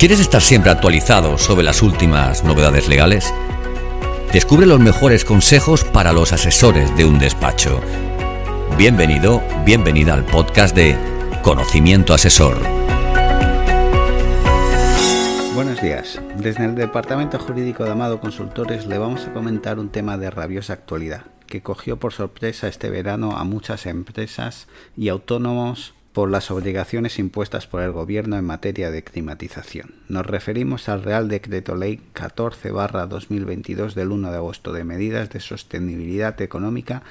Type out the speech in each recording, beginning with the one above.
¿Quieres estar siempre actualizado sobre las últimas novedades legales? Descubre los mejores consejos para los asesores de un despacho. Bienvenido, bienvenida al podcast de Conocimiento Asesor. Buenos días. Desde el Departamento Jurídico de Amado Consultores le vamos a comentar un tema de rabiosa actualidad que cogió por sorpresa este verano a muchas empresas y autónomos por las obligaciones impuestas por el Gobierno en materia de climatización. Nos referimos al Real Decreto Ley 14-2022 del 1 de agosto de medidas de sostenibilidad económica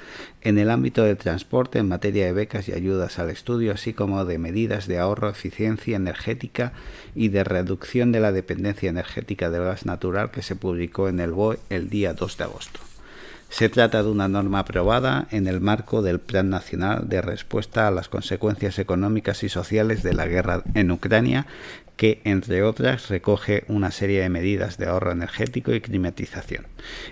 en el ámbito del transporte en materia de becas y ayudas al estudio, así como de medidas de ahorro, eficiencia energética y de reducción de la dependencia energética del gas natural que se publicó en el BOE el día 2 de agosto. Se trata de una norma aprobada en el marco del Plan Nacional de Respuesta a las Consecuencias Económicas y Sociales de la Guerra en Ucrania, que, entre otras, recoge una serie de medidas de ahorro energético y climatización.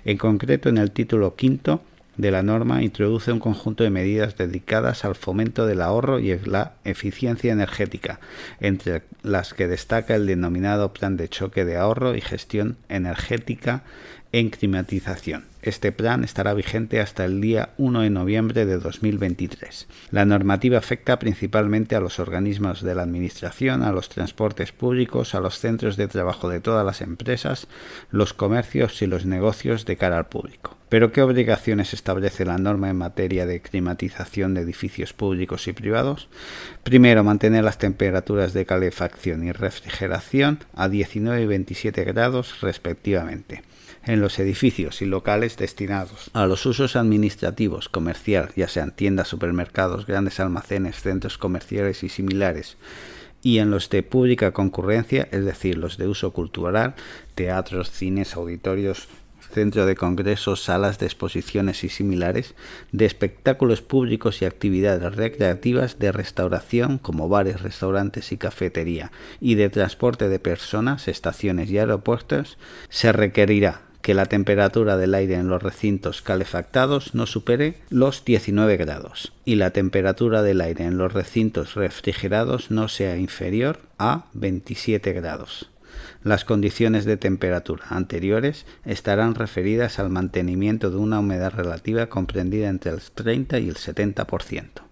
En concreto, en el título quinto, de la norma introduce un conjunto de medidas dedicadas al fomento del ahorro y la eficiencia energética, entre las que destaca el denominado Plan de Choque de Ahorro y Gestión Energética en Climatización. Este plan estará vigente hasta el día 1 de noviembre de 2023. La normativa afecta principalmente a los organismos de la Administración, a los transportes públicos, a los centros de trabajo de todas las empresas, los comercios y los negocios de cara al público. Pero ¿qué obligaciones establece la norma en materia de climatización de edificios públicos y privados? Primero, mantener las temperaturas de calefacción y refrigeración a 19 y 27 grados respectivamente en los edificios y locales destinados. A los usos administrativos, comercial, ya sean tiendas, supermercados, grandes almacenes, centros comerciales y similares, y en los de pública concurrencia, es decir, los de uso cultural, teatros, cines, auditorios, centro de congresos, salas de exposiciones y similares, de espectáculos públicos y actividades recreativas, de restauración como bares, restaurantes y cafetería, y de transporte de personas, estaciones y aeropuertos, se requerirá que la temperatura del aire en los recintos calefactados no supere los 19 grados y la temperatura del aire en los recintos refrigerados no sea inferior a 27 grados. Las condiciones de temperatura anteriores estarán referidas al mantenimiento de una humedad relativa comprendida entre el 30 y el 70%.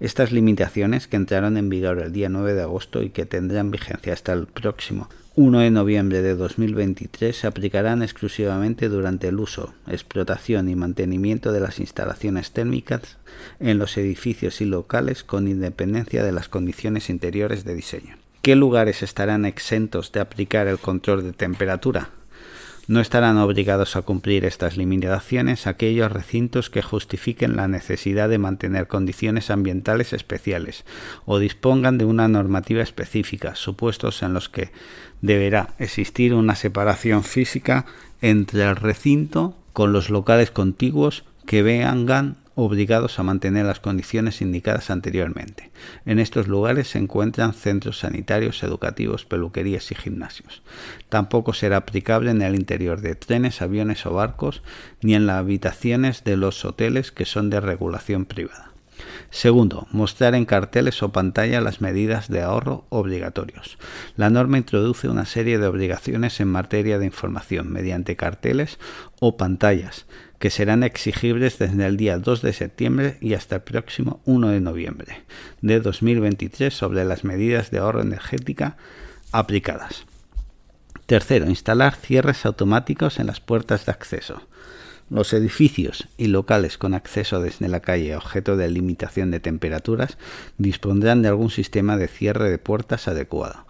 Estas limitaciones, que entraron en vigor el día 9 de agosto y que tendrán vigencia hasta el próximo 1 de noviembre de 2023 se aplicarán exclusivamente durante el uso, explotación y mantenimiento de las instalaciones térmicas en los edificios y locales con independencia de las condiciones interiores de diseño. ¿Qué lugares estarán exentos de aplicar el control de temperatura? No estarán obligados a cumplir estas limitaciones aquellos recintos que justifiquen la necesidad de mantener condiciones ambientales especiales o dispongan de una normativa específica, supuestos en los que deberá existir una separación física entre el recinto con los locales contiguos que vengan obligados a mantener las condiciones indicadas anteriormente. En estos lugares se encuentran centros sanitarios, educativos, peluquerías y gimnasios. Tampoco será aplicable en el interior de trenes, aviones o barcos, ni en las habitaciones de los hoteles que son de regulación privada. Segundo, mostrar en carteles o pantalla las medidas de ahorro obligatorios. La norma introduce una serie de obligaciones en materia de información mediante carteles o pantallas que serán exigibles desde el día 2 de septiembre y hasta el próximo 1 de noviembre de 2023 sobre las medidas de ahorro energética aplicadas. Tercero, instalar cierres automáticos en las puertas de acceso. Los edificios y locales con acceso desde la calle objeto de limitación de temperaturas dispondrán de algún sistema de cierre de puertas adecuado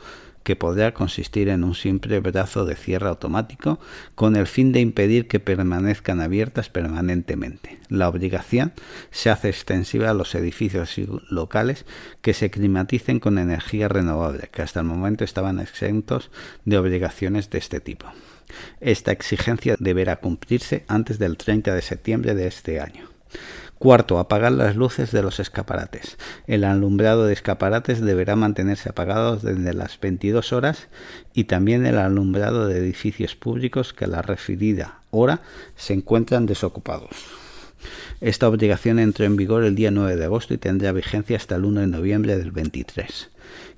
que podrá consistir en un simple brazo de cierre automático con el fin de impedir que permanezcan abiertas permanentemente. La obligación se hace extensiva a los edificios locales que se climaticen con energía renovable, que hasta el momento estaban exentos de obligaciones de este tipo. Esta exigencia deberá cumplirse antes del 30 de septiembre de este año. Cuarto, apagar las luces de los escaparates. El alumbrado de escaparates deberá mantenerse apagado desde las 22 horas y también el alumbrado de edificios públicos que a la referida hora se encuentran desocupados. Esta obligación entró en vigor el día 9 de agosto y tendrá vigencia hasta el 1 de noviembre del 23.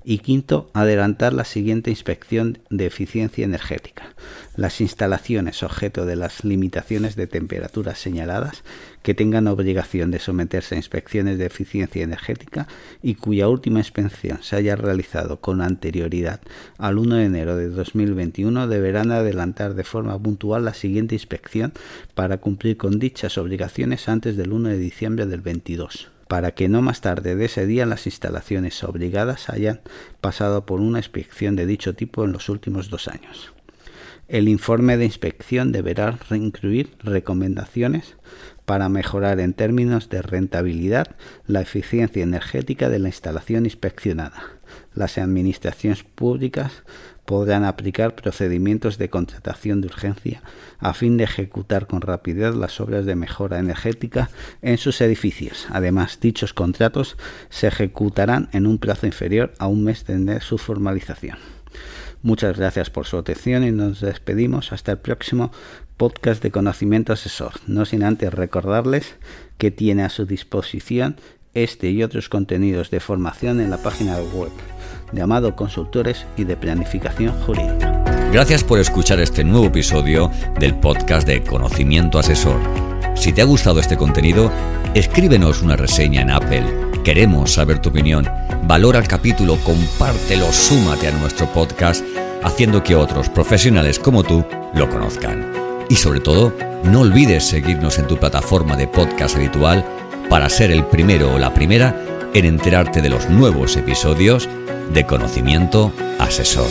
Y quinto, adelantar la siguiente inspección de eficiencia energética. Las instalaciones objeto de las limitaciones de temperatura señaladas que tengan obligación de someterse a inspecciones de eficiencia energética y cuya última inspección se haya realizado con anterioridad al 1 de enero de 2021 deberán adelantar de forma puntual la siguiente inspección para cumplir con dichas obligaciones antes del 1 de diciembre del 22 para que no más tarde de ese día las instalaciones obligadas hayan pasado por una inspección de dicho tipo en los últimos dos años. El informe de inspección deberá incluir recomendaciones para mejorar en términos de rentabilidad la eficiencia energética de la instalación inspeccionada. Las administraciones públicas podrán aplicar procedimientos de contratación de urgencia a fin de ejecutar con rapidez las obras de mejora energética en sus edificios. Además, dichos contratos se ejecutarán en un plazo inferior a un mes de su formalización. Muchas gracias por su atención y nos despedimos hasta el próximo podcast de conocimiento asesor. No sin antes recordarles que tiene a su disposición este y otros contenidos de formación en la página web de Amado Consultores y de Planificación Jurídica. Gracias por escuchar este nuevo episodio del podcast de Conocimiento Asesor. Si te ha gustado este contenido, escríbenos una reseña en Apple. Queremos saber tu opinión. Valora el capítulo, compártelo, súmate a nuestro podcast, haciendo que otros profesionales como tú lo conozcan. Y sobre todo, no olvides seguirnos en tu plataforma de podcast habitual para ser el primero o la primera en enterarte de los nuevos episodios de Conocimiento Asesor.